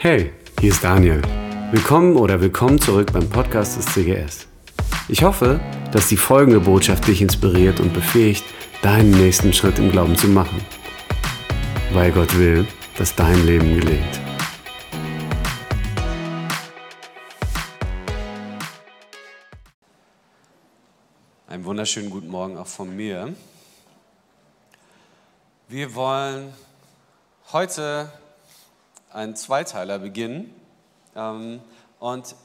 Hey, hier ist Daniel. Willkommen oder willkommen zurück beim Podcast des CGS. Ich hoffe, dass die folgende Botschaft dich inspiriert und befähigt, deinen nächsten Schritt im Glauben zu machen. Weil Gott will, dass dein Leben gelingt. Einen wunderschönen guten Morgen auch von mir. Wir wollen heute einen Zweiteiler beginnen. Ähm, und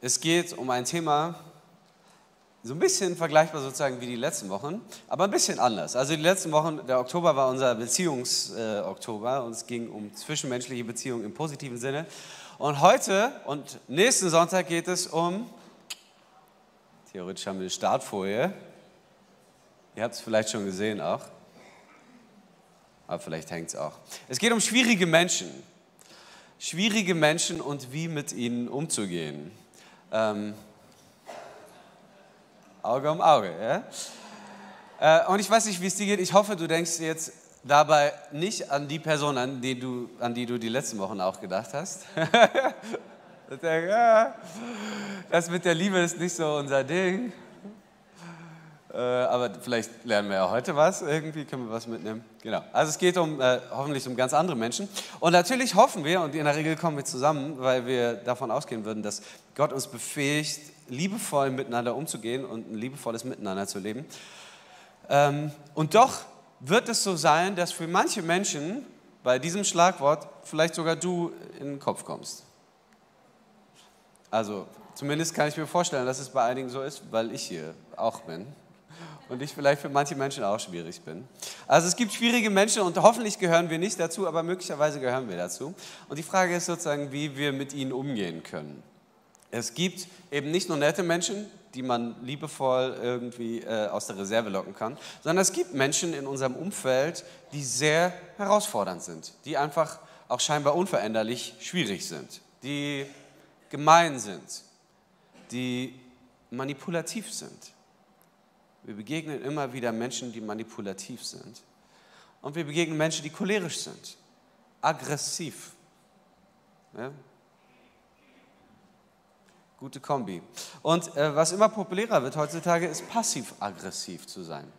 es geht um ein Thema, so ein bisschen vergleichbar sozusagen wie die letzten Wochen, aber ein bisschen anders. Also die letzten Wochen, der Oktober war unser Beziehungsoktober äh, und es ging um zwischenmenschliche Beziehungen im positiven Sinne. Und heute und nächsten Sonntag geht es um, theoretisch haben wir eine Startfolie, ihr habt es vielleicht schon gesehen auch, aber vielleicht hängt es auch. Es geht um schwierige Menschen. Schwierige Menschen und wie mit ihnen umzugehen. Ähm, Auge um Auge, ja? Äh, und ich weiß nicht, wie es dir geht. Ich hoffe, du denkst jetzt dabei nicht an die Person, an die du, an die, du die letzten Wochen auch gedacht hast. das mit der Liebe ist nicht so unser Ding. Äh, aber vielleicht lernen wir ja heute was, irgendwie können wir was mitnehmen. Genau. Also es geht um, äh, hoffentlich um ganz andere Menschen. Und natürlich hoffen wir, und in der Regel kommen wir zusammen, weil wir davon ausgehen würden, dass Gott uns befähigt, liebevoll miteinander umzugehen und ein liebevolles Miteinander zu leben. Ähm, und doch wird es so sein, dass für manche Menschen bei diesem Schlagwort vielleicht sogar du in den Kopf kommst. Also zumindest kann ich mir vorstellen, dass es bei einigen so ist, weil ich hier auch bin und ich vielleicht für manche Menschen auch schwierig bin. Also es gibt schwierige Menschen und hoffentlich gehören wir nicht dazu, aber möglicherweise gehören wir dazu. Und die Frage ist sozusagen, wie wir mit ihnen umgehen können. Es gibt eben nicht nur nette Menschen, die man liebevoll irgendwie äh, aus der Reserve locken kann, sondern es gibt Menschen in unserem Umfeld, die sehr herausfordernd sind, die einfach auch scheinbar unveränderlich schwierig sind, die gemein sind, die manipulativ sind. Wir begegnen immer wieder Menschen, die manipulativ sind. Und wir begegnen Menschen, die cholerisch sind, aggressiv. Ja? Gute Kombi. Und äh, was immer populärer wird heutzutage, ist passiv-aggressiv zu sein.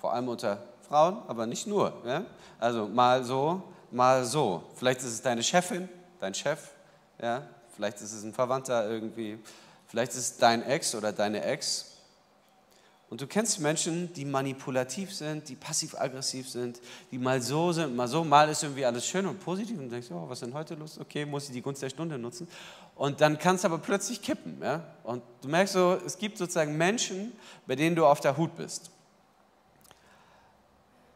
Vor allem unter Frauen, aber nicht nur. Ja? Also mal so, mal so. Vielleicht ist es deine Chefin, dein Chef, ja? vielleicht ist es ein Verwandter irgendwie, vielleicht ist es dein Ex oder deine Ex. Und du kennst Menschen, die manipulativ sind, die passiv-aggressiv sind, die mal so sind, mal so, mal ist irgendwie alles schön und positiv und du denkst, oh, was ist denn heute los? Okay, muss ich die Gunst der Stunde nutzen. Und dann kann es aber plötzlich kippen. Ja? Und du merkst so, es gibt sozusagen Menschen, bei denen du auf der Hut bist.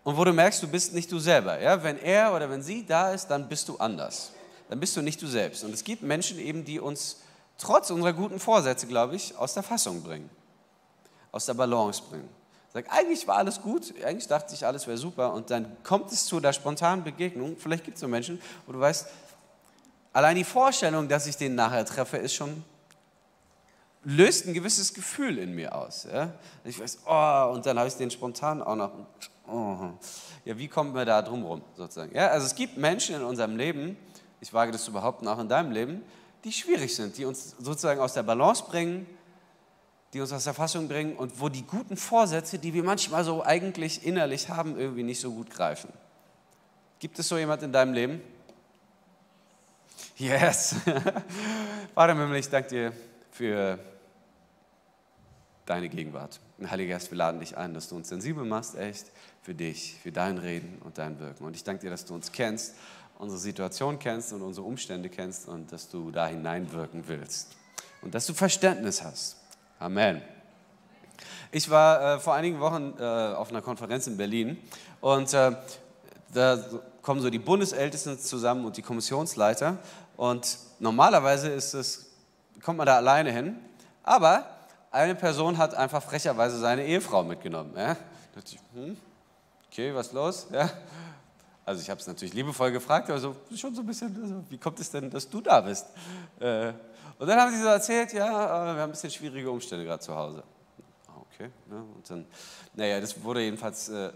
Und wo du merkst, du bist nicht du selber. Ja? Wenn er oder wenn sie da ist, dann bist du anders. Dann bist du nicht du selbst. Und es gibt Menschen eben, die uns trotz unserer guten Vorsätze, glaube ich, aus der Fassung bringen aus der Balance bringen. Sag, eigentlich war alles gut, eigentlich dachte ich, alles wäre super und dann kommt es zu der spontanen Begegnung. Vielleicht gibt es so Menschen, wo du weißt, allein die Vorstellung, dass ich den nachher treffe, ist schon löst ein gewisses Gefühl in mir aus. Ja? Ich weiß, oh, und dann habe ich den spontan auch noch. Oh. Ja, wie kommt man da drum rum, sozusagen? Ja, also es gibt Menschen in unserem Leben, ich wage das zu behaupten, auch in deinem Leben, die schwierig sind, die uns sozusagen aus der Balance bringen, die uns aus der Fassung bringen und wo die guten Vorsätze, die wir manchmal so eigentlich innerlich haben, irgendwie nicht so gut greifen. Gibt es so jemand in deinem Leben? Yes. Vater im ich danke dir für deine Gegenwart. Und Heiliger Geist, wir laden dich ein, dass du uns sensibel machst, echt, für dich, für dein Reden und dein Wirken. Und ich danke dir, dass du uns kennst, unsere Situation kennst und unsere Umstände kennst und dass du da hineinwirken willst. Und dass du Verständnis hast Amen. Ich war äh, vor einigen Wochen äh, auf einer Konferenz in Berlin und äh, da kommen so die Bundesältesten zusammen und die Kommissionsleiter und normalerweise ist es, kommt man da alleine hin, aber eine Person hat einfach frecherweise seine Ehefrau mitgenommen. Ja? Da dachte ich, hm, okay, was los? Ja? Also ich habe es natürlich liebevoll gefragt, aber so, schon so ein bisschen, also, wie kommt es denn, dass du da bist? Äh, und dann haben sie so erzählt, ja, äh, wir haben ein bisschen schwierige Umstände gerade zu Hause. Ah, okay, ne? und dann, naja, das wurde jedenfalls äh,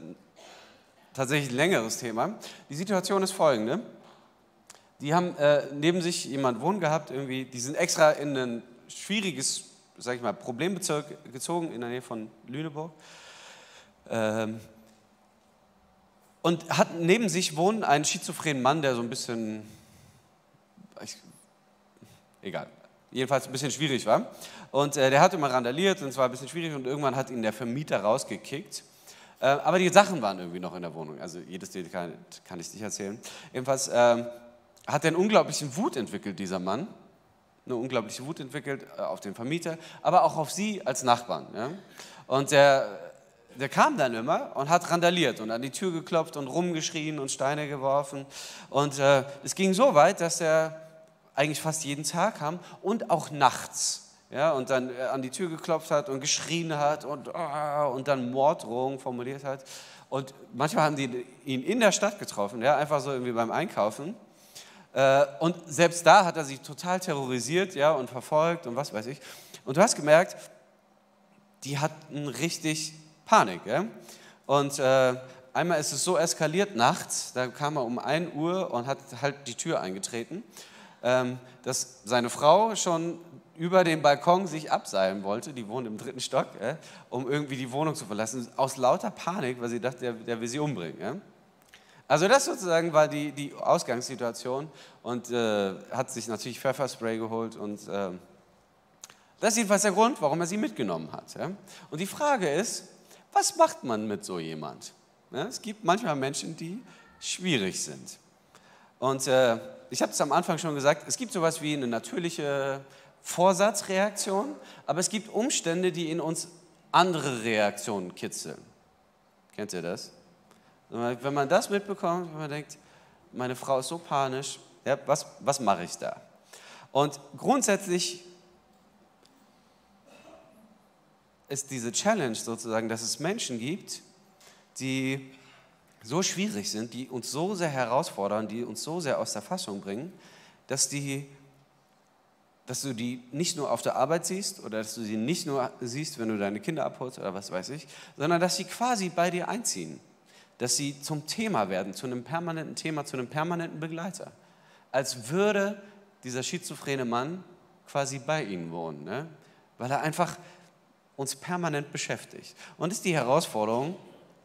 tatsächlich ein längeres Thema. Die Situation ist folgende. die haben äh, neben sich jemand wohnen gehabt, irgendwie, die sind extra in ein schwieriges, sag ich mal, Problembezirk gezogen in der Nähe von Lüneburg. Ähm, und hat neben sich wohnen einen schizophrenen Mann, der so ein bisschen, ich, egal, jedenfalls ein bisschen schwierig war. Und äh, der hat immer randaliert und es war ein bisschen schwierig und irgendwann hat ihn der Vermieter rausgekickt. Äh, aber die Sachen waren irgendwie noch in der Wohnung. Also jedes Detail kann, kann ich nicht erzählen. Jedenfalls äh, hat er einen unglaublichen Wut entwickelt, dieser Mann. Eine unglaubliche Wut entwickelt äh, auf den Vermieter, aber auch auf sie als Nachbarn. Ja? Und der, der kam dann immer und hat randaliert und an die Tür geklopft und rumgeschrien und Steine geworfen. Und äh, es ging so weit, dass er eigentlich fast jeden Tag kam und auch nachts. Ja, und dann äh, an die Tür geklopft hat und geschrien hat und, oh, und dann Morddrohungen formuliert hat. Und manchmal haben die ihn in der Stadt getroffen, ja, einfach so irgendwie beim Einkaufen. Äh, und selbst da hat er sich total terrorisiert ja, und verfolgt und was weiß ich. Und du hast gemerkt, die hatten richtig Panik. Ja? Und äh, einmal ist es so eskaliert nachts, da kam er um 1 Uhr und hat halt die Tür eingetreten dass seine Frau schon über den Balkon sich abseilen wollte, die wohnt im dritten Stock, äh, um irgendwie die Wohnung zu verlassen, aus lauter Panik, weil sie dachte, der, der will sie umbringen. Ja? Also das sozusagen war die, die Ausgangssituation und äh, hat sich natürlich Pfefferspray geholt und äh, das ist jedenfalls der Grund, warum er sie mitgenommen hat. Und die Frage ist, was macht man mit so jemand? Es gibt manchmal Menschen, die schwierig sind. Und äh, ich habe es am Anfang schon gesagt, es gibt sowas wie eine natürliche Vorsatzreaktion, aber es gibt Umstände, die in uns andere Reaktionen kitzeln. Kennt ihr das? Wenn man das mitbekommt, wenn man denkt, meine Frau ist so panisch, ja, was, was mache ich da? Und grundsätzlich ist diese Challenge sozusagen, dass es Menschen gibt, die so schwierig sind, die uns so sehr herausfordern, die uns so sehr aus der Fassung bringen, dass, die, dass du die nicht nur auf der Arbeit siehst oder dass du sie nicht nur siehst, wenn du deine Kinder abholst oder was weiß ich, sondern dass sie quasi bei dir einziehen, dass sie zum Thema werden, zu einem permanenten Thema, zu einem permanenten Begleiter. Als würde dieser schizophrene Mann quasi bei ihnen wohnen, ne? weil er einfach uns permanent beschäftigt. Und das ist die Herausforderung,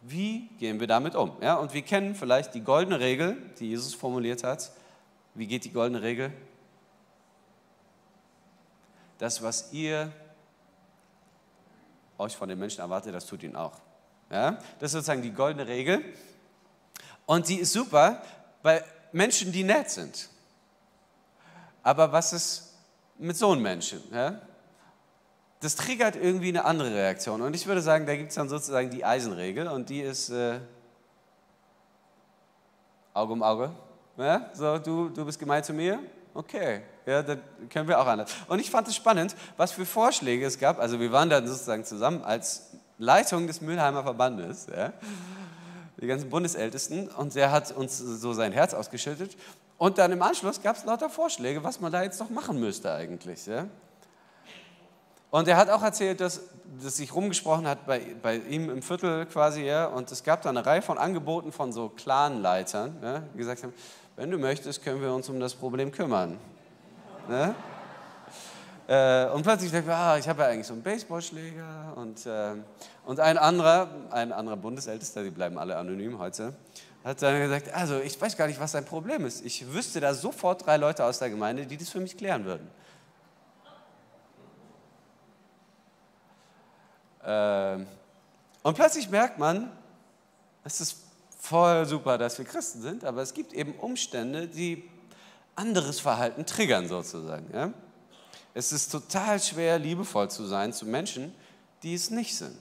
wie gehen wir damit um? Ja, und wir kennen vielleicht die goldene Regel, die Jesus formuliert hat. Wie geht die goldene Regel? Das, was ihr euch von den Menschen erwartet, das tut ihn auch. Ja? Das ist sozusagen die goldene Regel. Und die ist super bei Menschen, die nett sind. Aber was ist mit so einem Menschen? Ja? Das triggert irgendwie eine andere Reaktion. Und ich würde sagen, da gibt es dann sozusagen die Eisenregel und die ist äh, Auge um Auge. Ja? So, du, du bist gemeint zu mir? Okay, ja, dann können wir auch anders. Und ich fand es spannend, was für Vorschläge es gab. Also wir waren dann sozusagen zusammen als Leitung des Mülheimer Verbandes, ja? die ganzen Bundesältesten, und der hat uns so sein Herz ausgeschüttet. Und dann im Anschluss gab es lauter Vorschläge, was man da jetzt noch machen müsste eigentlich. Ja? Und er hat auch erzählt, dass, dass sich rumgesprochen hat bei, bei ihm im Viertel quasi, ja, und es gab da eine Reihe von Angeboten von so Clanleitern, ja, die gesagt haben, wenn du möchtest, können wir uns um das Problem kümmern. Ne? Äh, und plötzlich dachte ich, ah, ich habe ja eigentlich so einen Baseballschläger und, äh, und ein anderer, ein anderer Bundesältester, die bleiben alle anonym heute, hat dann gesagt, also ich weiß gar nicht, was dein Problem ist. Ich wüsste da sofort drei Leute aus der Gemeinde, die das für mich klären würden. Und plötzlich merkt man, es ist voll super, dass wir Christen sind, aber es gibt eben Umstände, die anderes Verhalten triggern sozusagen. Es ist total schwer, liebevoll zu sein zu Menschen, die es nicht sind.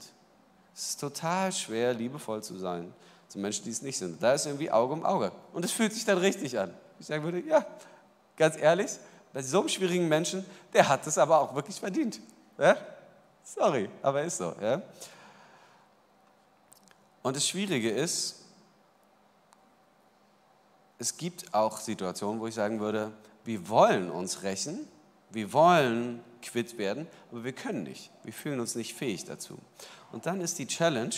Es ist total schwer, liebevoll zu sein zu Menschen, die es nicht sind. Da ist irgendwie Auge um Auge. Und es fühlt sich dann richtig an. Ich sagen würde, ja, ganz ehrlich, bei so einem schwierigen Menschen, der hat es aber auch wirklich verdient. Ja? Sorry, aber ist so. Ja? Und das Schwierige ist, es gibt auch Situationen, wo ich sagen würde, wir wollen uns rächen, wir wollen quitt werden, aber wir können nicht. Wir fühlen uns nicht fähig dazu. Und dann ist die Challenge,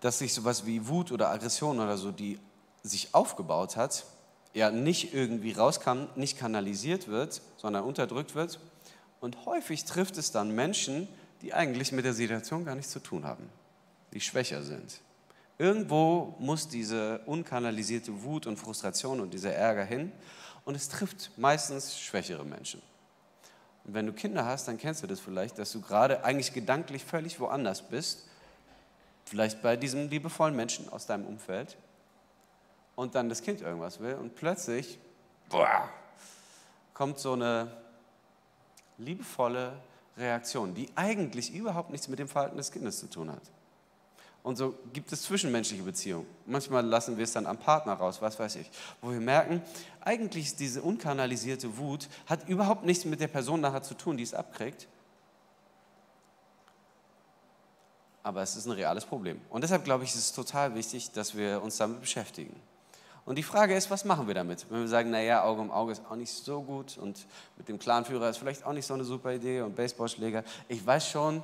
dass sich sowas wie Wut oder Aggression oder so, die sich aufgebaut hat, ja nicht irgendwie rauskam, nicht kanalisiert wird, sondern unterdrückt wird. Und häufig trifft es dann Menschen, die eigentlich mit der Situation gar nichts zu tun haben, die schwächer sind. Irgendwo muss diese unkanalisierte Wut und Frustration und dieser Ärger hin und es trifft meistens schwächere Menschen. Und wenn du Kinder hast, dann kennst du das vielleicht, dass du gerade eigentlich gedanklich völlig woanders bist, vielleicht bei diesem liebevollen Menschen aus deinem Umfeld und dann das Kind irgendwas will und plötzlich boah, kommt so eine liebevolle Reaktion, die eigentlich überhaupt nichts mit dem Verhalten des Kindes zu tun hat. Und so gibt es zwischenmenschliche Beziehungen. Manchmal lassen wir es dann am Partner raus, was weiß ich. Wo wir merken, eigentlich ist diese unkanalisierte Wut, hat überhaupt nichts mit der Person nachher zu tun, die es abkriegt. Aber es ist ein reales Problem. Und deshalb glaube ich, ist es total wichtig, dass wir uns damit beschäftigen. Und die Frage ist, was machen wir damit? Wenn wir sagen, naja, Auge um Auge ist auch nicht so gut und mit dem Clanführer ist vielleicht auch nicht so eine super Idee und Baseballschläger. Ich weiß schon,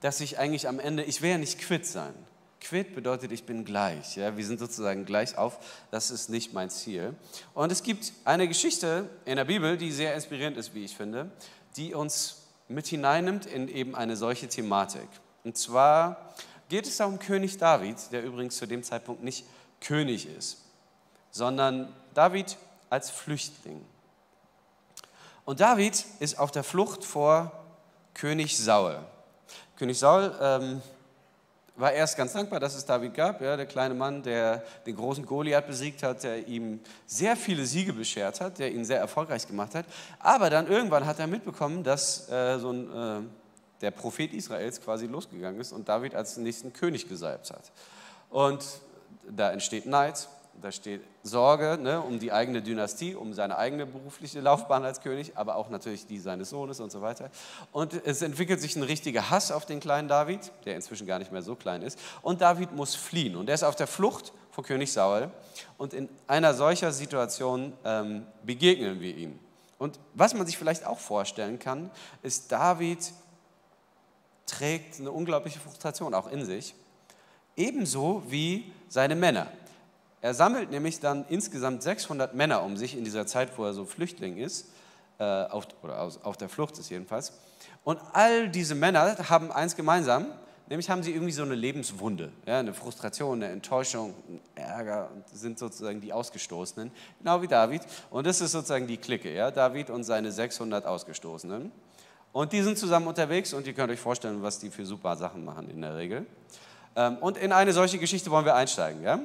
dass ich eigentlich am Ende, ich will ja nicht quitt sein. Quit bedeutet, ich bin gleich. Ja? Wir sind sozusagen gleich auf. Das ist nicht mein Ziel. Und es gibt eine Geschichte in der Bibel, die sehr inspirierend ist, wie ich finde, die uns mit hineinnimmt in eben eine solche Thematik. Und zwar geht es da um König David, der übrigens zu dem Zeitpunkt nicht König ist, sondern David als Flüchtling. Und David ist auf der Flucht vor König Saul. König Saul ähm, war erst ganz dankbar, dass es David gab, ja, der kleine Mann, der den großen Goliath besiegt hat, der ihm sehr viele Siege beschert hat, der ihn sehr erfolgreich gemacht hat. Aber dann irgendwann hat er mitbekommen, dass äh, so ein, äh, der Prophet Israels quasi losgegangen ist und David als nächsten König gesalbt hat. Und da entsteht Neid, da steht Sorge ne, um die eigene Dynastie, um seine eigene berufliche Laufbahn als König, aber auch natürlich die seines Sohnes und so weiter. Und es entwickelt sich ein richtiger Hass auf den kleinen David, der inzwischen gar nicht mehr so klein ist. Und David muss fliehen. Und er ist auf der Flucht vor König Saul. Und in einer solcher Situation ähm, begegnen wir ihm. Und was man sich vielleicht auch vorstellen kann, ist, David trägt eine unglaubliche Frustration auch in sich, ebenso wie seine Männer. Er sammelt nämlich dann insgesamt 600 Männer um sich in dieser Zeit, wo er so Flüchtling ist, äh, auf, oder auf der Flucht ist jedenfalls. Und all diese Männer haben eins gemeinsam, nämlich haben sie irgendwie so eine Lebenswunde, ja, eine Frustration, eine Enttäuschung, ein Ärger, sind sozusagen die Ausgestoßenen, genau wie David. Und das ist sozusagen die Clique, ja, David und seine 600 Ausgestoßenen. Und die sind zusammen unterwegs und ihr könnt euch vorstellen, was die für super Sachen machen in der Regel. Ähm, und in eine solche Geschichte wollen wir einsteigen. Ja?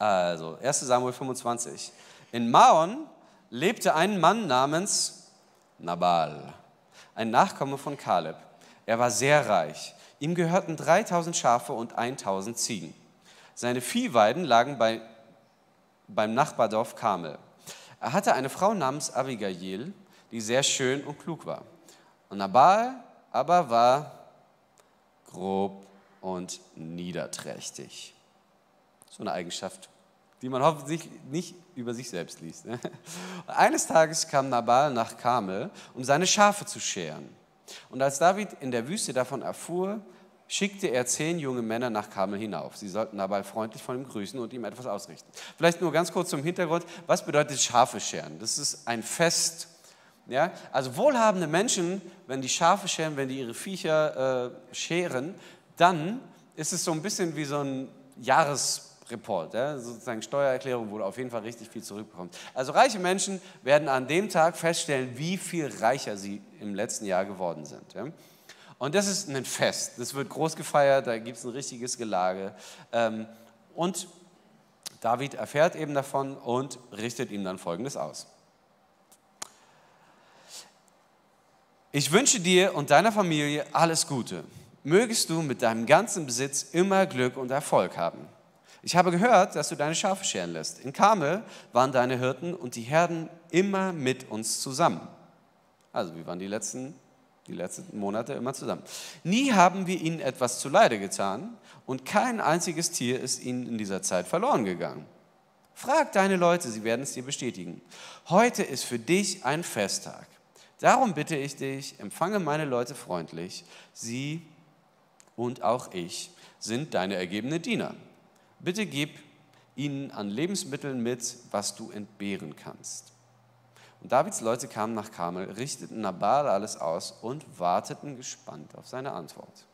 Also, 1 Samuel 25. In Maon lebte ein Mann namens Nabal, ein Nachkomme von Kaleb. Er war sehr reich. Ihm gehörten 3000 Schafe und 1000 Ziegen. Seine Viehweiden lagen bei, beim Nachbardorf Kamel. Er hatte eine Frau namens Abigail, die sehr schön und klug war. Und Nabal aber war grob und niederträchtig. So eine Eigenschaft, die man hoffentlich nicht über sich selbst liest. Ne? Eines Tages kam Nabal nach Kamel, um seine Schafe zu scheren. Und als David in der Wüste davon erfuhr, schickte er zehn junge Männer nach Kamel hinauf. Sie sollten Nabal freundlich von ihm grüßen und ihm etwas ausrichten. Vielleicht nur ganz kurz zum Hintergrund. Was bedeutet Schafe scheren? Das ist ein Fest. Ja? Also wohlhabende Menschen, wenn die Schafe scheren, wenn die ihre Viecher äh, scheren, dann ist es so ein bisschen wie so ein Jahresreport, ja? sozusagen Steuererklärung, wo du auf jeden Fall richtig viel zurückbekommst. Also reiche Menschen werden an dem Tag feststellen, wie viel reicher sie im letzten Jahr geworden sind. Ja? Und das ist ein Fest, das wird groß gefeiert, da gibt es ein richtiges Gelage. Ähm, und David erfährt eben davon und richtet ihm dann Folgendes aus. Ich wünsche dir und deiner Familie alles Gute mögest du mit deinem ganzen Besitz immer Glück und Erfolg haben. Ich habe gehört, dass du deine Schafe scheren lässt. In Karmel waren deine Hirten und die Herden immer mit uns zusammen. Also wir waren die letzten, die letzten Monate immer zusammen. Nie haben wir ihnen etwas zuleide getan und kein einziges Tier ist ihnen in dieser Zeit verloren gegangen. Frag deine Leute, sie werden es dir bestätigen. Heute ist für dich ein Festtag. Darum bitte ich dich, empfange meine Leute freundlich. Sie und auch ich sind deine ergebene Diener. Bitte gib ihnen an Lebensmitteln mit, was du entbehren kannst. Und Davids Leute kamen nach Karmel, richteten Nabal alles aus und warteten gespannt auf seine Antwort.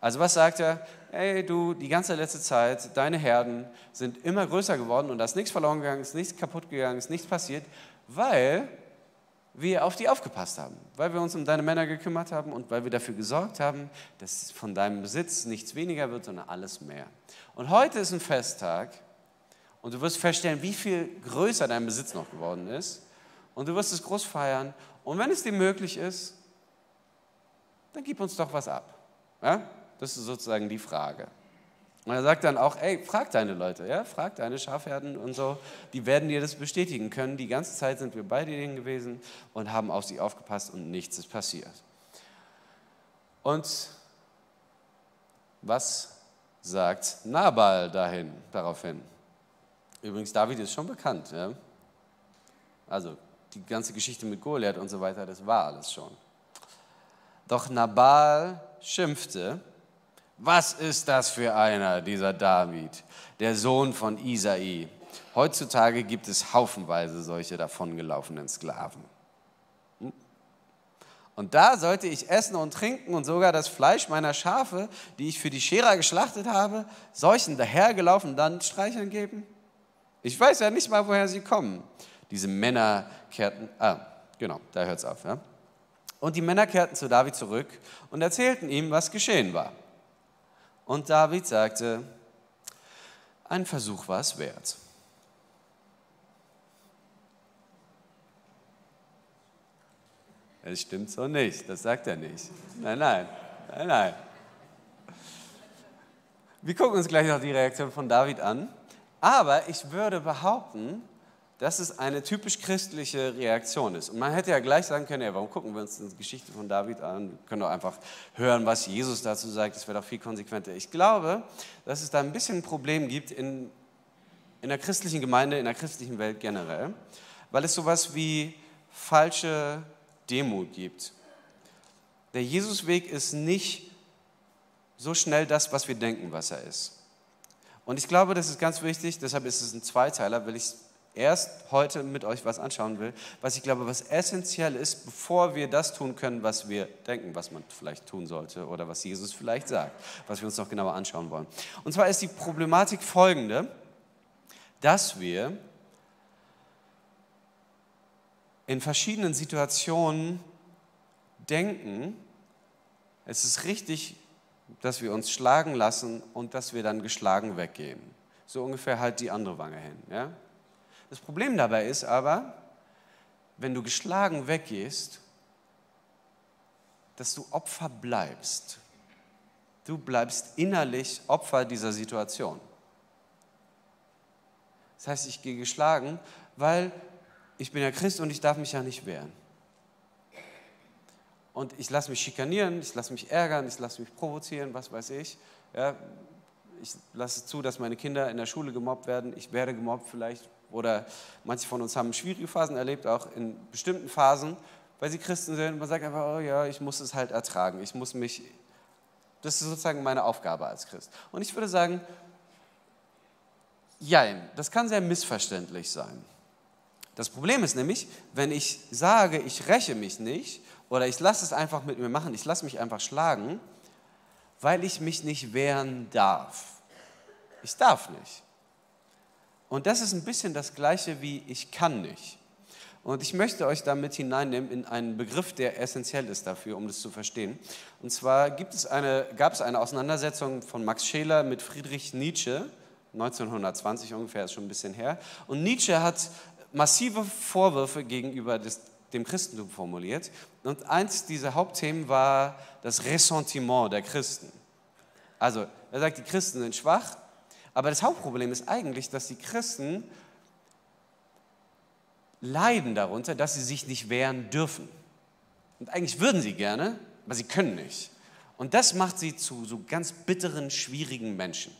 Also was sagt er? Hey du, die ganze letzte Zeit, deine Herden sind immer größer geworden und da ist nichts verloren gegangen, ist nichts kaputt gegangen, ist nichts passiert, weil wir auf die aufgepasst haben, weil wir uns um deine Männer gekümmert haben und weil wir dafür gesorgt haben, dass von deinem Besitz nichts weniger wird, sondern alles mehr. Und heute ist ein Festtag und du wirst feststellen, wie viel größer dein Besitz noch geworden ist und du wirst es groß feiern und wenn es dir möglich ist, dann gib uns doch was ab. Ja? Das ist sozusagen die Frage. Und er sagt dann auch, ey, frag deine Leute, ja, frag deine Schafherden und so, die werden dir das bestätigen können. Die ganze Zeit sind wir bei denen gewesen und haben auf sie aufgepasst und nichts ist passiert. Und was sagt Nabal dahin, daraufhin? Übrigens, David ist schon bekannt. Ja? Also die ganze Geschichte mit Goliath und so weiter, das war alles schon. Doch Nabal schimpfte was ist das für einer, dieser David, der Sohn von Isai? Heutzutage gibt es haufenweise solche davongelaufenen Sklaven. Und da sollte ich essen und trinken und sogar das Fleisch meiner Schafe, die ich für die Scherer geschlachtet habe, solchen dahergelaufen dann streicheln geben? Ich weiß ja nicht mal, woher sie kommen. Diese Männer kehrten, ah, genau, da hört es auf. Ja? Und die Männer kehrten zu David zurück und erzählten ihm, was geschehen war. Und David sagte, ein Versuch war es wert. Das stimmt so nicht, das sagt er nicht. Nein, nein, nein, nein. Wir gucken uns gleich noch die Reaktion von David an. Aber ich würde behaupten, dass es eine typisch christliche Reaktion ist. Und man hätte ja gleich sagen können, ja, warum gucken wir uns die Geschichte von David an? Wir können doch einfach hören, was Jesus dazu sagt. Das wäre doch viel konsequenter. Ich glaube, dass es da ein bisschen ein Problem gibt in, in der christlichen Gemeinde, in der christlichen Welt generell, weil es sowas wie falsche Demut gibt. Der Jesusweg ist nicht so schnell das, was wir denken, was er ist. Und ich glaube, das ist ganz wichtig, deshalb ist es ein Zweiteiler, will ich erst heute mit euch was anschauen will, was ich glaube, was essentiell ist, bevor wir das tun können, was wir denken, was man vielleicht tun sollte oder was Jesus vielleicht sagt, was wir uns noch genauer anschauen wollen. Und zwar ist die Problematik folgende, dass wir in verschiedenen Situationen denken, es ist richtig, dass wir uns schlagen lassen und dass wir dann geschlagen weggehen. So ungefähr halt die andere Wange hin. Ja? Das Problem dabei ist aber, wenn du geschlagen weggehst, dass du Opfer bleibst. Du bleibst innerlich Opfer dieser Situation. Das heißt, ich gehe geschlagen, weil ich bin ja Christ und ich darf mich ja nicht wehren. Und ich lasse mich schikanieren, ich lasse mich ärgern, ich lasse mich provozieren, was weiß ich. Ja, ich lasse zu, dass meine Kinder in der Schule gemobbt werden. Ich werde gemobbt vielleicht oder manche von uns haben schwierige Phasen erlebt, auch in bestimmten Phasen, weil sie Christen sind. Man sagt einfach, oh ja, ich muss es halt ertragen. Ich muss mich, das ist sozusagen meine Aufgabe als Christ. Und ich würde sagen, jein, das kann sehr missverständlich sein. Das Problem ist nämlich, wenn ich sage, ich räche mich nicht oder ich lasse es einfach mit mir machen, ich lasse mich einfach schlagen, weil ich mich nicht wehren darf. Ich darf nicht. Und das ist ein bisschen das gleiche wie ich kann nicht. Und ich möchte euch damit hineinnehmen in einen Begriff, der essentiell ist dafür, um das zu verstehen. Und zwar gibt es eine, gab es eine Auseinandersetzung von Max Scheler mit Friedrich Nietzsche, 1920 ungefähr, ist schon ein bisschen her. Und Nietzsche hat massive Vorwürfe gegenüber des, dem Christentum formuliert. Und eins dieser Hauptthemen war das Ressentiment der Christen. Also, er sagt, die Christen sind schwach, aber das Hauptproblem ist eigentlich, dass die Christen leiden darunter, dass sie sich nicht wehren dürfen. Und eigentlich würden sie gerne, aber sie können nicht. Und das macht sie zu so ganz bitteren, schwierigen Menschen.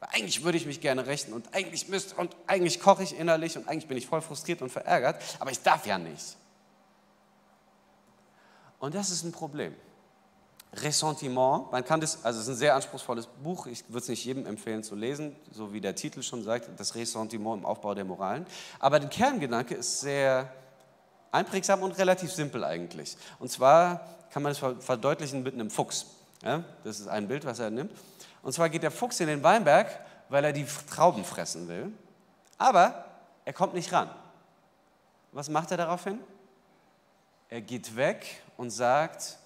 Weil eigentlich würde ich mich gerne rächen und eigentlich müsste und eigentlich koche ich innerlich und eigentlich bin ich voll frustriert und verärgert, aber ich darf ja nicht. Und das ist ein Problem. Ressentiment. Man kann das, also es ist ein sehr anspruchsvolles Buch, ich würde es nicht jedem empfehlen zu lesen, so wie der Titel schon sagt, das Ressentiment im Aufbau der Moralen. Aber der Kerngedanke ist sehr einprägsam und relativ simpel eigentlich. Und zwar kann man es verdeutlichen mit einem Fuchs. Ja, das ist ein Bild, was er nimmt. Und zwar geht der Fuchs in den Weinberg, weil er die Trauben fressen will. Aber er kommt nicht ran. Was macht er daraufhin? Er geht weg und sagt,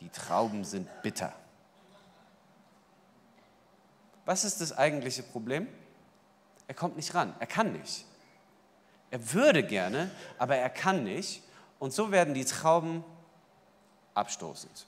die Trauben sind bitter. Was ist das eigentliche Problem? Er kommt nicht ran, er kann nicht. Er würde gerne, aber er kann nicht. Und so werden die Trauben abstoßend.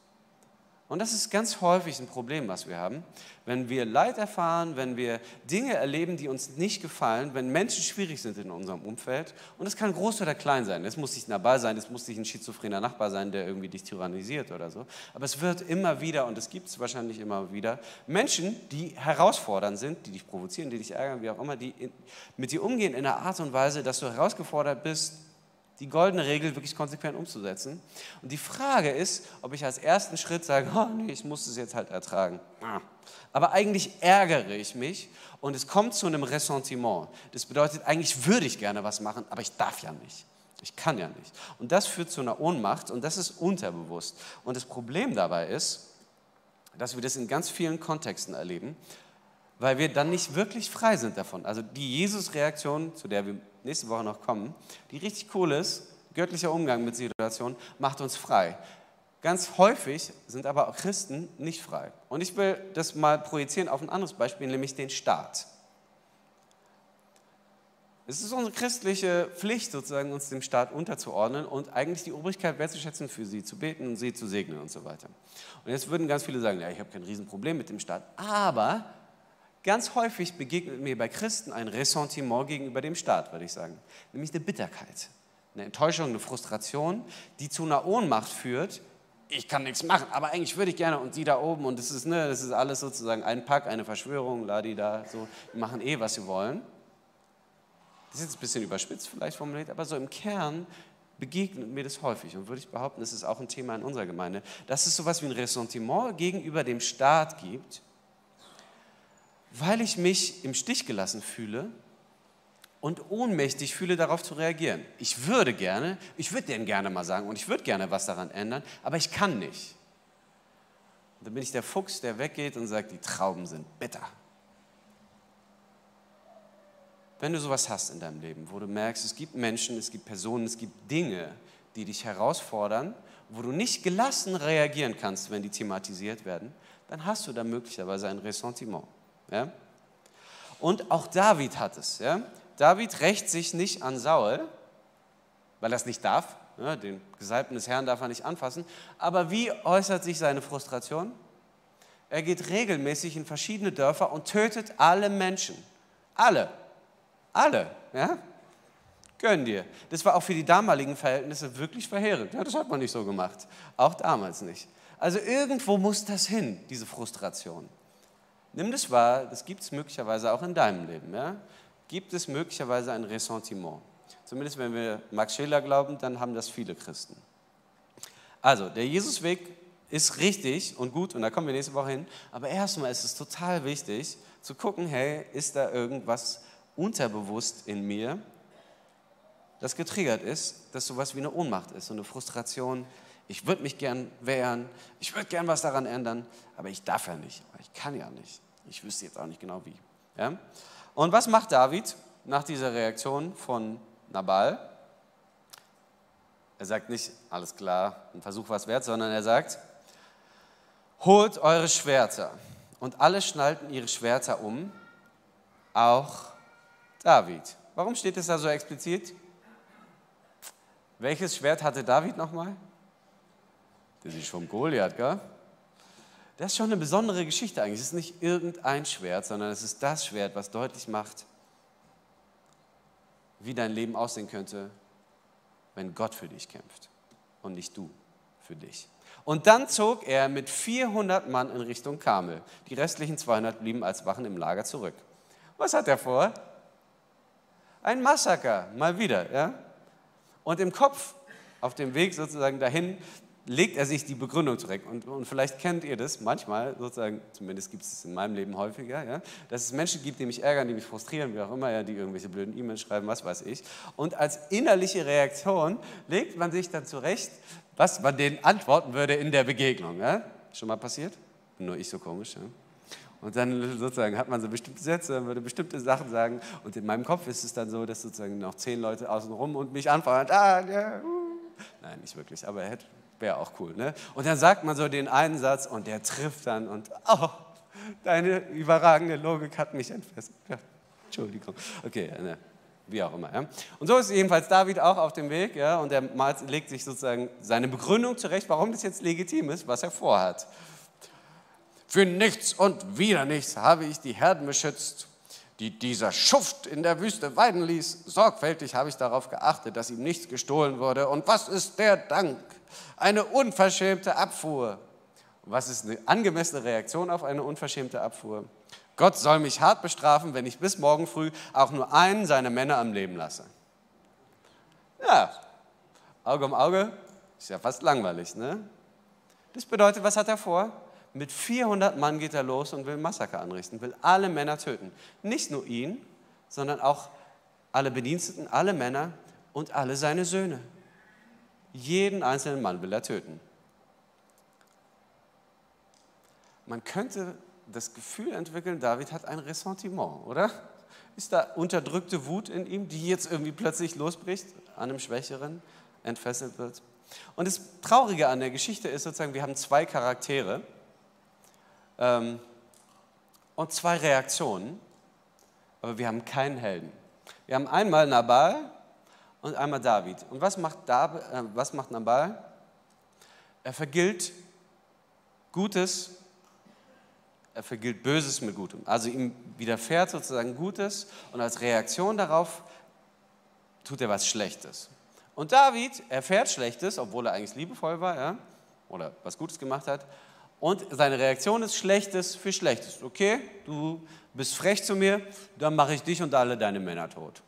Und das ist ganz häufig ein Problem, was wir haben. Wenn wir Leid erfahren, wenn wir Dinge erleben, die uns nicht gefallen, wenn Menschen schwierig sind in unserem Umfeld, und es kann groß oder klein sein, es muss nicht Nabal sein, es muss nicht ein schizophrener Nachbar sein, der irgendwie dich tyrannisiert oder so, aber es wird immer wieder, und es gibt es wahrscheinlich immer wieder, Menschen, die herausfordernd sind, die dich provozieren, die dich ärgern, wie auch immer, die mit dir umgehen in einer Art und Weise, dass du herausgefordert bist, die goldene Regel wirklich konsequent umzusetzen. Und die Frage ist, ob ich als ersten Schritt sage, oh nee, ich muss es jetzt halt ertragen. Aber eigentlich ärgere ich mich und es kommt zu einem Ressentiment. Das bedeutet, eigentlich würde ich gerne was machen, aber ich darf ja nicht. Ich kann ja nicht. Und das führt zu einer Ohnmacht und das ist unterbewusst. Und das Problem dabei ist, dass wir das in ganz vielen Kontexten erleben, weil wir dann nicht wirklich frei sind davon. Also die Jesus-Reaktion, zu der wir nächste Woche noch kommen, die richtig cool ist, göttlicher Umgang mit Situationen, macht uns frei. Ganz häufig sind aber auch Christen nicht frei. Und ich will das mal projizieren auf ein anderes Beispiel, nämlich den Staat. Es ist unsere christliche Pflicht, sozusagen uns dem Staat unterzuordnen und eigentlich die Obrigkeit wertzuschätzen, für sie zu beten und sie zu segnen und so weiter. Und jetzt würden ganz viele sagen, ja, ich habe kein Riesenproblem mit dem Staat, aber Ganz häufig begegnet mir bei Christen ein Ressentiment gegenüber dem Staat, würde ich sagen, nämlich eine Bitterkeit, eine Enttäuschung, eine Frustration, die zu einer Ohnmacht führt. Ich kann nichts machen, aber eigentlich würde ich gerne und die da oben und das ist, ne, das ist alles sozusagen ein Pack, eine Verschwörung, ladi da, so, die machen eh, was sie wollen. Das ist jetzt ein bisschen überspitzt vielleicht formuliert, aber so im Kern begegnet mir das häufig und würde ich behaupten, das ist auch ein Thema in unserer Gemeinde, dass es so etwas wie ein Ressentiment gegenüber dem Staat gibt, weil ich mich im Stich gelassen fühle und ohnmächtig fühle, darauf zu reagieren. Ich würde gerne, ich würde denen gerne mal sagen und ich würde gerne was daran ändern, aber ich kann nicht. Und dann bin ich der Fuchs, der weggeht und sagt, die Trauben sind bitter. Wenn du sowas hast in deinem Leben, wo du merkst, es gibt Menschen, es gibt Personen, es gibt Dinge, die dich herausfordern, wo du nicht gelassen reagieren kannst, wenn die thematisiert werden, dann hast du da möglicherweise ein Ressentiment. Ja? Und auch David hat es. Ja? David rächt sich nicht an Saul, weil er es nicht darf. Ja, den Gesalbten des Herrn darf er nicht anfassen. Aber wie äußert sich seine Frustration? Er geht regelmäßig in verschiedene Dörfer und tötet alle Menschen. Alle. Alle. Ja? Gönn dir. Das war auch für die damaligen Verhältnisse wirklich verheerend. Ja, das hat man nicht so gemacht. Auch damals nicht. Also irgendwo muss das hin, diese Frustration. Nimm das wahr, das gibt es möglicherweise auch in deinem Leben. Ja? Gibt es möglicherweise ein Ressentiment? Zumindest wenn wir Max Scheler glauben, dann haben das viele Christen. Also, der Jesusweg ist richtig und gut und da kommen wir nächste Woche hin. Aber erstmal ist es total wichtig zu gucken, hey, ist da irgendwas unterbewusst in mir, das getriggert ist, dass sowas wie eine Ohnmacht ist, so eine Frustration, ich würde mich gern wehren, ich würde gern was daran ändern, aber ich darf ja nicht, ich kann ja nicht. Ich wüsste jetzt auch nicht genau wie. Ja? Und was macht David nach dieser Reaktion von Nabal? Er sagt nicht, alles klar, ein Versuch was wert, sondern er sagt, holt eure Schwerter. Und alle schnallten ihre Schwerter um, auch David. Warum steht es da so explizit? Welches Schwert hatte David nochmal? Das ist vom Goliath, gell? Das ist schon eine besondere Geschichte eigentlich. Es ist nicht irgendein Schwert, sondern es ist das Schwert, was deutlich macht, wie dein Leben aussehen könnte, wenn Gott für dich kämpft und nicht du für dich. Und dann zog er mit 400 Mann in Richtung Kamel. Die restlichen 200 blieben als Wachen im Lager zurück. Was hat er vor? Ein Massaker, mal wieder. Ja? Und im Kopf, auf dem Weg sozusagen dahin, legt er sich die Begründung zurecht. Und, und vielleicht kennt ihr das manchmal, sozusagen, zumindest gibt es in meinem Leben häufiger, ja, dass es Menschen gibt, die mich ärgern, die mich frustrieren, wie auch immer, ja, die irgendwelche blöden E-Mails schreiben, was weiß ich. Und als innerliche Reaktion legt man sich dann zurecht, was man denen antworten würde in der Begegnung. Ja? Schon mal passiert? Nur ich so komisch. Ja? Und dann sozusagen hat man so bestimmte Sätze, man würde bestimmte Sachen sagen. Und in meinem Kopf ist es dann so, dass sozusagen noch zehn Leute außenrum und mich anfeuern. Ah, ja, uh. Nein, nicht wirklich, aber er hätte Wäre auch cool. Ne? Und dann sagt man so den einen Satz und der trifft dann und, oh, deine überragende Logik hat mich entfesselt. Ja, Entschuldigung. Okay, ne, wie auch immer. Ja? Und so ist jedenfalls David auch auf dem Weg ja? und er legt sich sozusagen seine Begründung zurecht, warum das jetzt legitim ist, was er vorhat. Für nichts und wieder nichts habe ich die Herden beschützt die dieser Schuft in der Wüste weiden ließ. Sorgfältig habe ich darauf geachtet, dass ihm nichts gestohlen wurde. Und was ist der Dank? Eine unverschämte Abfuhr. Was ist eine angemessene Reaktion auf eine unverschämte Abfuhr? Gott soll mich hart bestrafen, wenn ich bis morgen früh auch nur einen seiner Männer am Leben lasse. Ja, Auge um Auge ist ja fast langweilig, ne? Das bedeutet, was hat er vor? Mit 400 Mann geht er los und will Massaker anrichten, will alle Männer töten. Nicht nur ihn, sondern auch alle Bediensteten, alle Männer und alle seine Söhne. Jeden einzelnen Mann will er töten. Man könnte das Gefühl entwickeln, David hat ein Ressentiment, oder? Ist da unterdrückte Wut in ihm, die jetzt irgendwie plötzlich losbricht, an einem Schwächeren entfesselt wird? Und das Traurige an der Geschichte ist sozusagen, wir haben zwei Charaktere, ähm, und zwei Reaktionen, aber wir haben keinen Helden. Wir haben einmal Nabal und einmal David. Und was macht, Dab, äh, was macht Nabal? Er vergilt Gutes, er vergilt Böses mit Gutem. Also ihm widerfährt sozusagen Gutes und als Reaktion darauf tut er was Schlechtes. Und David erfährt Schlechtes, obwohl er eigentlich liebevoll war, ja, oder was Gutes gemacht hat, und seine Reaktion ist Schlechtes für Schlechtes. Okay, du bist frech zu mir, dann mache ich dich und alle deine Männer tot.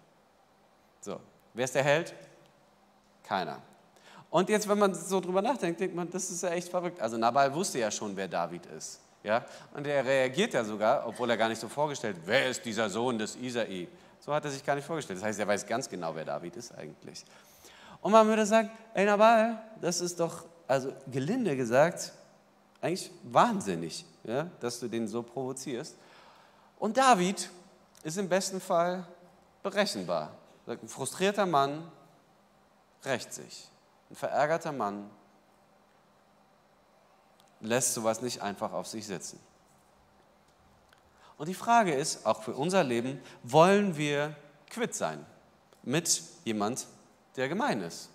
So, wer ist der Held? Keiner. Und jetzt, wenn man so drüber nachdenkt, denkt man, das ist ja echt verrückt. Also Nabal wusste ja schon, wer David ist. Ja? Und er reagiert ja sogar, obwohl er gar nicht so vorgestellt, wer ist dieser Sohn des Isai? So hat er sich gar nicht vorgestellt. Das heißt, er weiß ganz genau, wer David ist eigentlich. Und man würde sagen, ey Nabal, das ist doch, also gelinde gesagt, eigentlich wahnsinnig, ja, dass du den so provozierst. Und David ist im besten Fall berechenbar. Ein frustrierter Mann rächt sich. Ein verärgerter Mann lässt sowas nicht einfach auf sich sitzen. Und die Frage ist, auch für unser Leben, wollen wir quitt sein mit jemand, der gemein ist?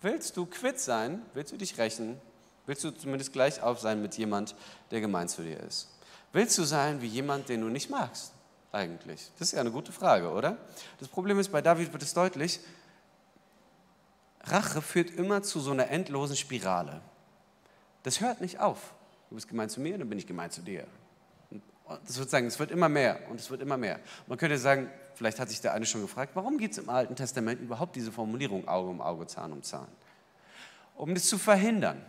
Willst du quitt sein? Willst du dich rächen Willst du zumindest gleich auf sein mit jemand, der gemein zu dir ist? Willst du sein wie jemand, den du nicht magst? Eigentlich. Das ist ja eine gute Frage, oder? Das Problem ist, bei David wird es deutlich, Rache führt immer zu so einer endlosen Spirale. Das hört nicht auf. Du bist gemein zu mir, dann bin ich gemein zu dir. das wird sagen, es wird immer mehr und es wird immer mehr. Man könnte sagen, vielleicht hat sich der eine schon gefragt, warum gibt es im Alten Testament überhaupt diese Formulierung Auge um Auge, Zahn um Zahn? Um das zu verhindern.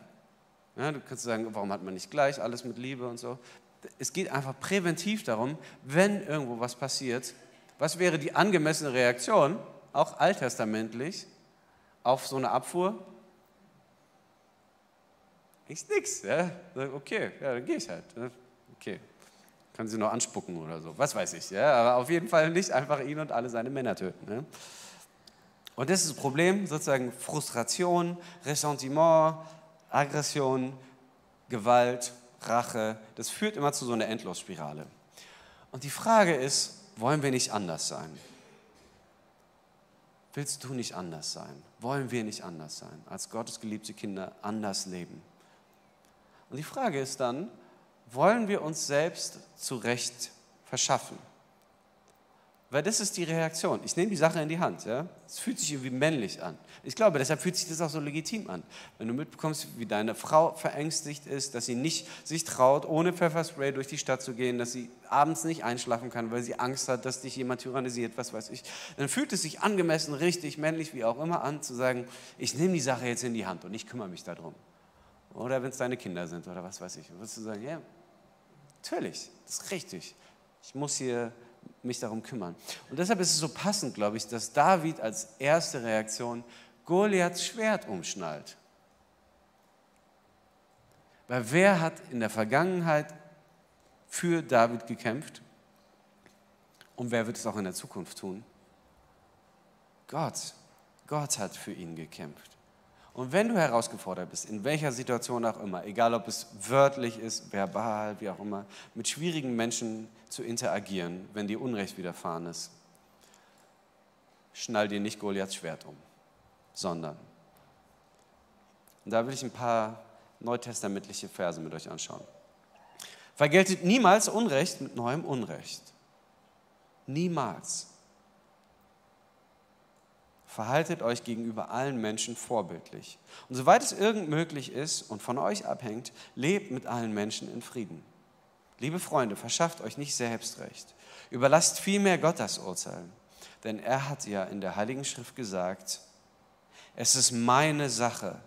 Ja, du kannst sagen, warum hat man nicht gleich alles mit Liebe und so. Es geht einfach präventiv darum, wenn irgendwo was passiert, was wäre die angemessene Reaktion, auch alttestamentlich, auf so eine Abfuhr? Nichts. Ja? Okay, ja, dann gehe ich halt. Okay, kann sie noch anspucken oder so, was weiß ich. Ja? Aber auf jeden Fall nicht einfach ihn und alle seine Männer töten. Ja? Und das ist das Problem, sozusagen Frustration, Ressentiment, Aggression, Gewalt, Rache, das führt immer zu so einer Endlosspirale. Und die Frage ist, wollen wir nicht anders sein? Willst du nicht anders sein? Wollen wir nicht anders sein? Als Gottes geliebte Kinder anders leben? Und die Frage ist dann, wollen wir uns selbst zu Recht verschaffen? Weil das ist die Reaktion. Ich nehme die Sache in die Hand. Ja? Es fühlt sich irgendwie männlich an. Ich glaube, deshalb fühlt sich das auch so legitim an. Wenn du mitbekommst, wie deine Frau verängstigt ist, dass sie nicht sich traut, ohne Pfefferspray durch die Stadt zu gehen, dass sie abends nicht einschlafen kann, weil sie Angst hat, dass dich jemand tyrannisiert, was weiß ich, dann fühlt es sich angemessen, richtig, männlich, wie auch immer an, zu sagen, ich nehme die Sache jetzt in die Hand und ich kümmere mich darum. Oder wenn es deine Kinder sind oder was weiß ich. Und wirst du sagen, ja, natürlich, das ist richtig. Ich muss hier mich darum kümmern. Und deshalb ist es so passend, glaube ich, dass David als erste Reaktion Goliaths Schwert umschnallt. Weil wer hat in der Vergangenheit für David gekämpft? Und wer wird es auch in der Zukunft tun? Gott. Gott hat für ihn gekämpft. Und wenn du herausgefordert bist, in welcher Situation auch immer, egal ob es wörtlich ist, verbal, wie auch immer, mit schwierigen Menschen zu interagieren, wenn dir Unrecht widerfahren ist, schnall dir nicht Goliaths Schwert um, sondern, und da will ich ein paar neutestamentliche Verse mit euch anschauen. Vergeltet niemals Unrecht mit neuem Unrecht. Niemals. Verhaltet euch gegenüber allen Menschen vorbildlich. Und soweit es irgend möglich ist und von euch abhängt, lebt mit allen Menschen in Frieden. Liebe Freunde, verschafft euch nicht Selbstrecht. Überlasst vielmehr Gott das Urteil. Denn er hat ja in der Heiligen Schrift gesagt, es ist meine Sache,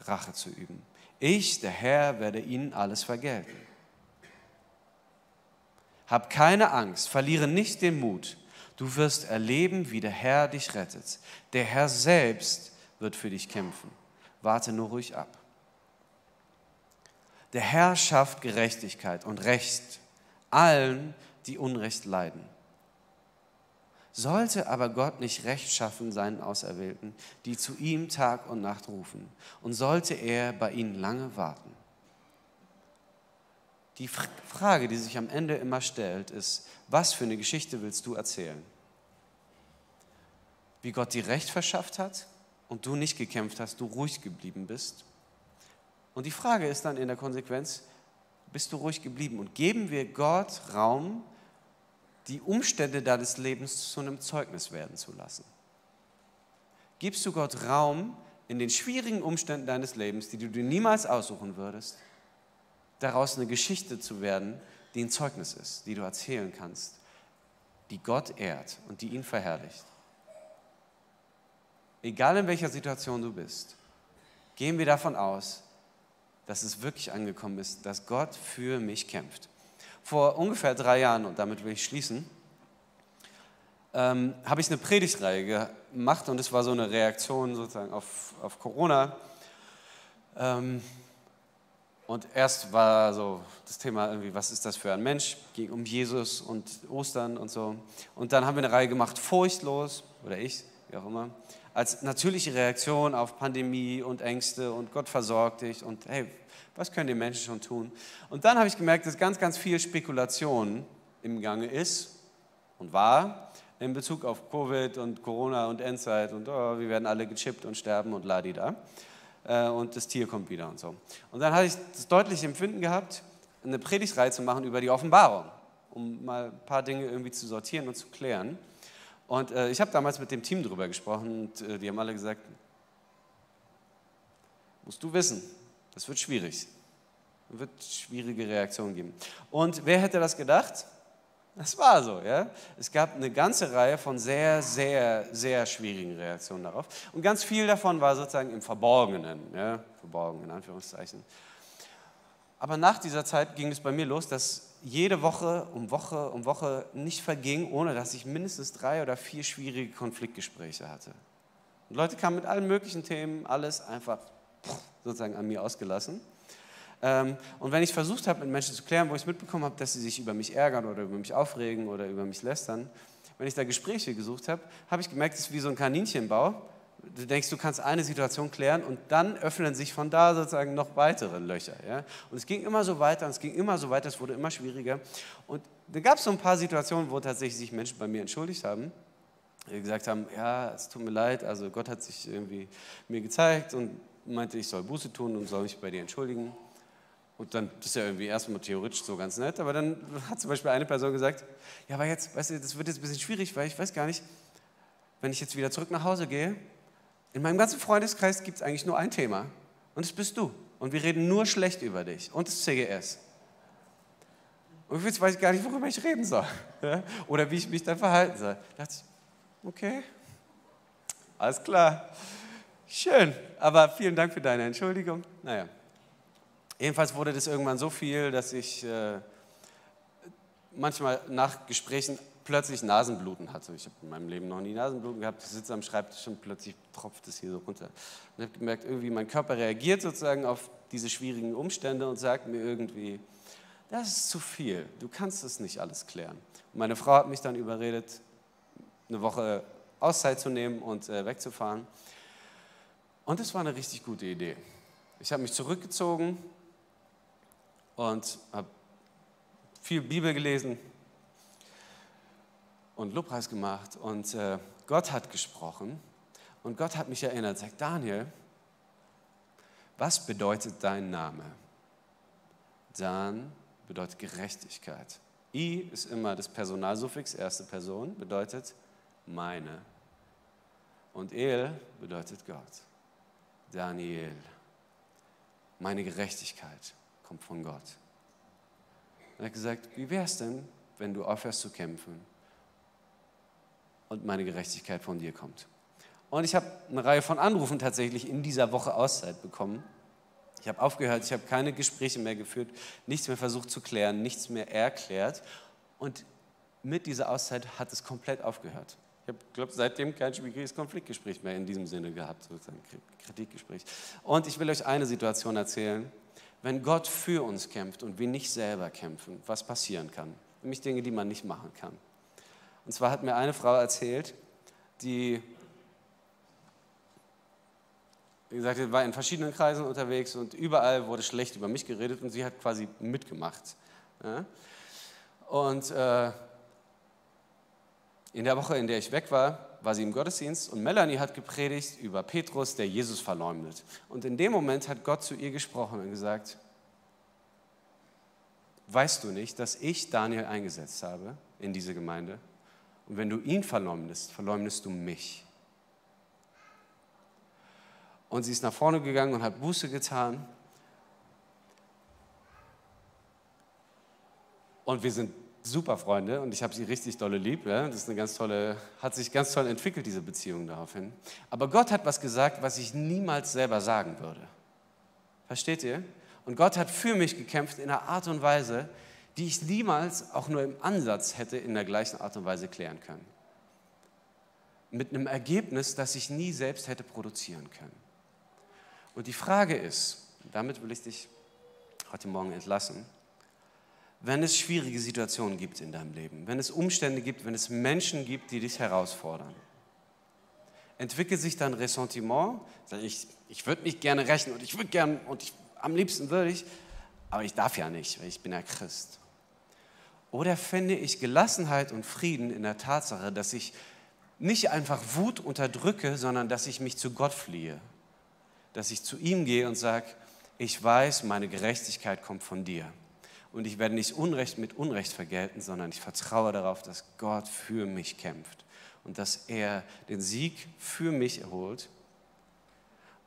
Rache zu üben. Ich, der Herr, werde ihnen alles vergelten. Hab keine Angst, verliere nicht den Mut Du wirst erleben, wie der Herr dich rettet. Der Herr selbst wird für dich kämpfen. Warte nur ruhig ab. Der Herr schafft Gerechtigkeit und Recht allen, die Unrecht leiden. Sollte aber Gott nicht Recht schaffen seinen Auserwählten, die zu ihm Tag und Nacht rufen, und sollte er bei ihnen lange warten? Die Frage, die sich am Ende immer stellt, ist, was für eine Geschichte willst du erzählen? Wie Gott dir Recht verschafft hat und du nicht gekämpft hast, du ruhig geblieben bist? Und die Frage ist dann in der Konsequenz, bist du ruhig geblieben? Und geben wir Gott Raum, die Umstände deines Lebens zu einem Zeugnis werden zu lassen? Gibst du Gott Raum in den schwierigen Umständen deines Lebens, die du dir niemals aussuchen würdest, daraus eine Geschichte zu werden, die ein Zeugnis ist, die du erzählen kannst, die Gott ehrt und die ihn verherrlicht. Egal in welcher Situation du bist, gehen wir davon aus, dass es wirklich angekommen ist, dass Gott für mich kämpft. Vor ungefähr drei Jahren, und damit will ich schließen, ähm, habe ich eine Predigtreihe gemacht und es war so eine Reaktion sozusagen auf, auf Corona. Ähm, und erst war so das Thema irgendwie, was ist das für ein Mensch? Ging um Jesus und Ostern und so. Und dann haben wir eine Reihe gemacht, furchtlos, oder ich, wie auch immer, als natürliche Reaktion auf Pandemie und Ängste und Gott versorgt dich und hey, was können die Menschen schon tun? Und dann habe ich gemerkt, dass ganz, ganz viel Spekulation im Gange ist und war in Bezug auf Covid und Corona und Endzeit und oh, wir werden alle gechippt und sterben und ladida. Äh, und das Tier kommt wieder und so. Und dann hatte ich das deutliche Empfinden gehabt, eine Predigtreihe zu machen über die Offenbarung, um mal ein paar Dinge irgendwie zu sortieren und zu klären. Und äh, ich habe damals mit dem Team darüber gesprochen und äh, die haben alle gesagt, musst du wissen, das wird schwierig. Es wird schwierige Reaktionen geben. Und wer hätte das gedacht? Das war so, ja. Es gab eine ganze Reihe von sehr, sehr, sehr schwierigen Reaktionen darauf. Und ganz viel davon war sozusagen im Verborgenen, ja, verborgen in Anführungszeichen. Aber nach dieser Zeit ging es bei mir los, dass jede Woche um Woche um Woche nicht verging, ohne dass ich mindestens drei oder vier schwierige Konfliktgespräche hatte. Und Leute kamen mit allen möglichen Themen, alles einfach sozusagen an mir ausgelassen. Ähm, und wenn ich versucht habe, mit Menschen zu klären, wo ich mitbekommen habe, dass sie sich über mich ärgern oder über mich aufregen oder über mich lästern, wenn ich da Gespräche gesucht habe, habe ich gemerkt, es ist wie so ein Kaninchenbau. Du denkst, du kannst eine Situation klären und dann öffnen sich von da sozusagen noch weitere Löcher. Ja? Und es ging immer so weiter und es ging immer so weiter, es wurde immer schwieriger. Und da gab es so ein paar Situationen, wo tatsächlich sich Menschen bei mir entschuldigt haben gesagt haben, ja, es tut mir leid, also Gott hat sich irgendwie mir gezeigt und meinte, ich soll Buße tun und soll mich bei dir entschuldigen. Und dann ist ja irgendwie erstmal theoretisch so ganz nett, aber dann hat zum Beispiel eine Person gesagt, ja, aber jetzt, weißt du, das wird jetzt ein bisschen schwierig, weil ich weiß gar nicht, wenn ich jetzt wieder zurück nach Hause gehe, in meinem ganzen Freundeskreis gibt es eigentlich nur ein Thema und das bist du. Und wir reden nur schlecht über dich und das CGS. Und jetzt weiß ich gar nicht, worüber ich reden soll oder wie ich mich dann verhalten soll. Da dachte ich, okay, alles klar, schön, aber vielen Dank für deine Entschuldigung. Naja. Jedenfalls wurde das irgendwann so viel, dass ich äh, manchmal nach Gesprächen plötzlich Nasenbluten hatte. Ich habe in meinem Leben noch nie Nasenbluten gehabt. Ich sitze am Schreibtisch und plötzlich tropft es hier so runter. Und habe gemerkt, irgendwie mein Körper reagiert sozusagen auf diese schwierigen Umstände und sagt mir irgendwie, das ist zu viel. Du kannst es nicht alles klären. Und meine Frau hat mich dann überredet, eine Woche Auszeit zu nehmen und äh, wegzufahren. Und es war eine richtig gute Idee. Ich habe mich zurückgezogen, und habe viel Bibel gelesen und Lobpreis gemacht und äh, Gott hat gesprochen und Gott hat mich erinnert, sagt Daniel, was bedeutet dein Name? Dan bedeutet Gerechtigkeit. I ist immer das Personalsuffix, erste Person, bedeutet meine. Und El bedeutet Gott. Daniel, meine Gerechtigkeit kommt von Gott. Er hat gesagt, wie wäre es denn, wenn du aufhörst zu kämpfen und meine Gerechtigkeit von dir kommt? Und ich habe eine Reihe von Anrufen tatsächlich in dieser Woche Auszeit bekommen. Ich habe aufgehört, ich habe keine Gespräche mehr geführt, nichts mehr versucht zu klären, nichts mehr erklärt. Und mit dieser Auszeit hat es komplett aufgehört. Ich habe, glaube seitdem kein schwieriges Konfliktgespräch mehr in diesem Sinne gehabt, sozusagen Kritikgespräch. Und ich will euch eine Situation erzählen, wenn Gott für uns kämpft und wir nicht selber kämpfen, was passieren kann. Nämlich Dinge, die man nicht machen kann. Und zwar hat mir eine Frau erzählt, die, wie gesagt, war in verschiedenen Kreisen unterwegs und überall wurde schlecht über mich geredet und sie hat quasi mitgemacht. Und äh, in der Woche, in der ich weg war, war sie im Gottesdienst und Melanie hat gepredigt über Petrus, der Jesus verleumdet. Und in dem Moment hat Gott zu ihr gesprochen und gesagt, weißt du nicht, dass ich Daniel eingesetzt habe in diese Gemeinde? Und wenn du ihn verleumdest, verleumdest du mich. Und sie ist nach vorne gegangen und hat Buße getan. Und wir sind super Freunde und ich habe sie richtig dolle lieb. Ja? Das ist eine ganz tolle, hat sich ganz toll entwickelt, diese Beziehung daraufhin. Aber Gott hat was gesagt, was ich niemals selber sagen würde. Versteht ihr? Und Gott hat für mich gekämpft in einer Art und Weise, die ich niemals auch nur im Ansatz hätte in der gleichen Art und Weise klären können. Mit einem Ergebnis, das ich nie selbst hätte produzieren können. Und die Frage ist, damit will ich dich heute Morgen entlassen, wenn es schwierige Situationen gibt in deinem Leben, wenn es Umstände gibt, wenn es Menschen gibt, die dich herausfordern. Entwickelt sich dann Ressentiment, ich, ich würde mich gerne rächen und ich würde gerne und ich, am liebsten würde ich, aber ich darf ja nicht, weil ich bin ja Christ. Oder finde ich Gelassenheit und Frieden in der Tatsache, dass ich nicht einfach Wut unterdrücke, sondern dass ich mich zu Gott fliehe, dass ich zu ihm gehe und sage, ich weiß, meine Gerechtigkeit kommt von dir und ich werde nicht Unrecht mit Unrecht vergelten, sondern ich vertraue darauf, dass Gott für mich kämpft und dass er den Sieg für mich erholt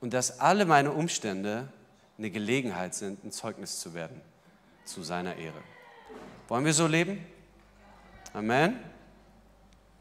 und dass alle meine Umstände eine Gelegenheit sind, ein Zeugnis zu werden zu seiner Ehre. Wollen wir so leben? Amen.